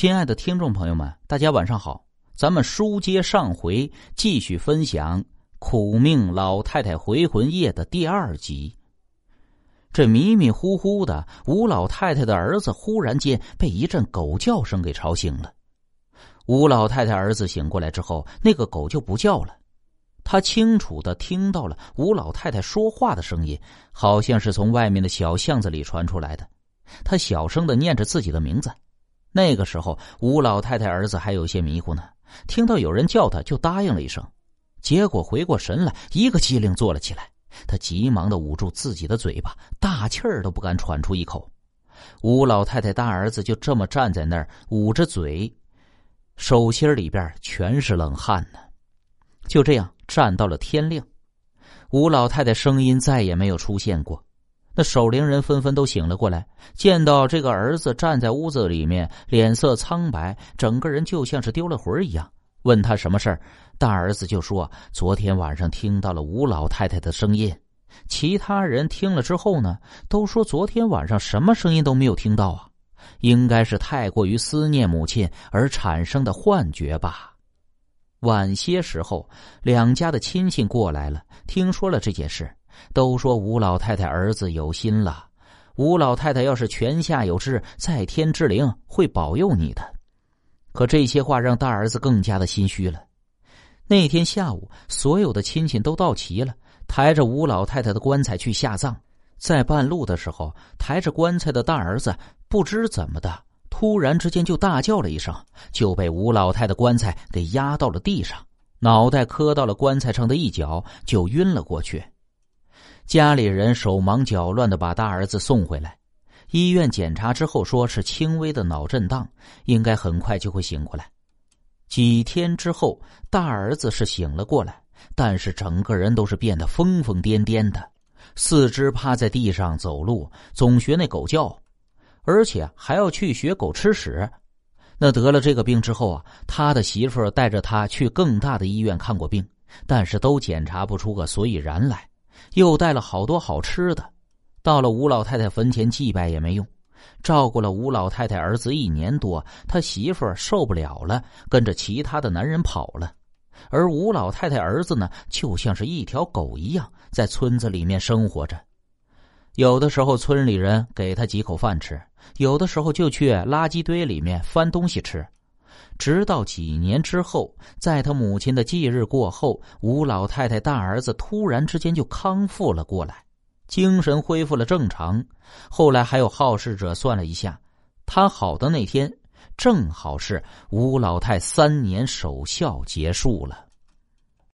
亲爱的听众朋友们，大家晚上好！咱们书接上回，继续分享《苦命老太太回魂夜》的第二集。这迷迷糊糊的，吴老太太的儿子忽然间被一阵狗叫声给吵醒了。吴老太太儿子醒过来之后，那个狗就不叫了。他清楚的听到了吴老太太说话的声音，好像是从外面的小巷子里传出来的。他小声的念着自己的名字。那个时候，吴老太太儿子还有些迷糊呢，听到有人叫他，就答应了一声。结果回过神来，一个机灵坐了起来。他急忙的捂住自己的嘴巴，大气儿都不敢喘出一口。吴老太太大儿子就这么站在那儿，捂着嘴，手心里边全是冷汗呢。就这样站到了天亮，吴老太太声音再也没有出现过。那守灵人纷纷都醒了过来，见到这个儿子站在屋子里面，脸色苍白，整个人就像是丢了魂一样。问他什么事儿，大儿子就说：“昨天晚上听到了吴老太太的声音。”其他人听了之后呢，都说昨天晚上什么声音都没有听到啊，应该是太过于思念母亲而产生的幻觉吧。晚些时候，两家的亲戚过来了，听说了这件事。都说吴老太太儿子有心了，吴老太太要是泉下有知，在天之灵会保佑你的。可这些话让大儿子更加的心虚了。那天下午，所有的亲戚都到齐了，抬着吴老太太的棺材去下葬。在半路的时候，抬着棺材的大儿子不知怎么的，突然之间就大叫了一声，就被吴老太太棺材给压到了地上，脑袋磕到了棺材上的一角，就晕了过去。家里人手忙脚乱的把大儿子送回来，医院检查之后说是轻微的脑震荡，应该很快就会醒过来。几天之后，大儿子是醒了过来，但是整个人都是变得疯疯癫癫的，四肢趴在地上走路，总学那狗叫，而且还要去学狗吃屎。那得了这个病之后啊，他的媳妇带着他去更大的医院看过病，但是都检查不出个所以然来。又带了好多好吃的，到了吴老太太坟前祭拜也没用。照顾了吴老太太儿子一年多，他媳妇儿受不了了，跟着其他的男人跑了。而吴老太太儿子呢，就像是一条狗一样，在村子里面生活着。有的时候村里人给他几口饭吃，有的时候就去垃圾堆里面翻东西吃。直到几年之后，在他母亲的忌日过后，吴老太太大儿子突然之间就康复了过来，精神恢复了正常。后来还有好事者算了一下，他好的那天正好是吴老太三年守孝结束了。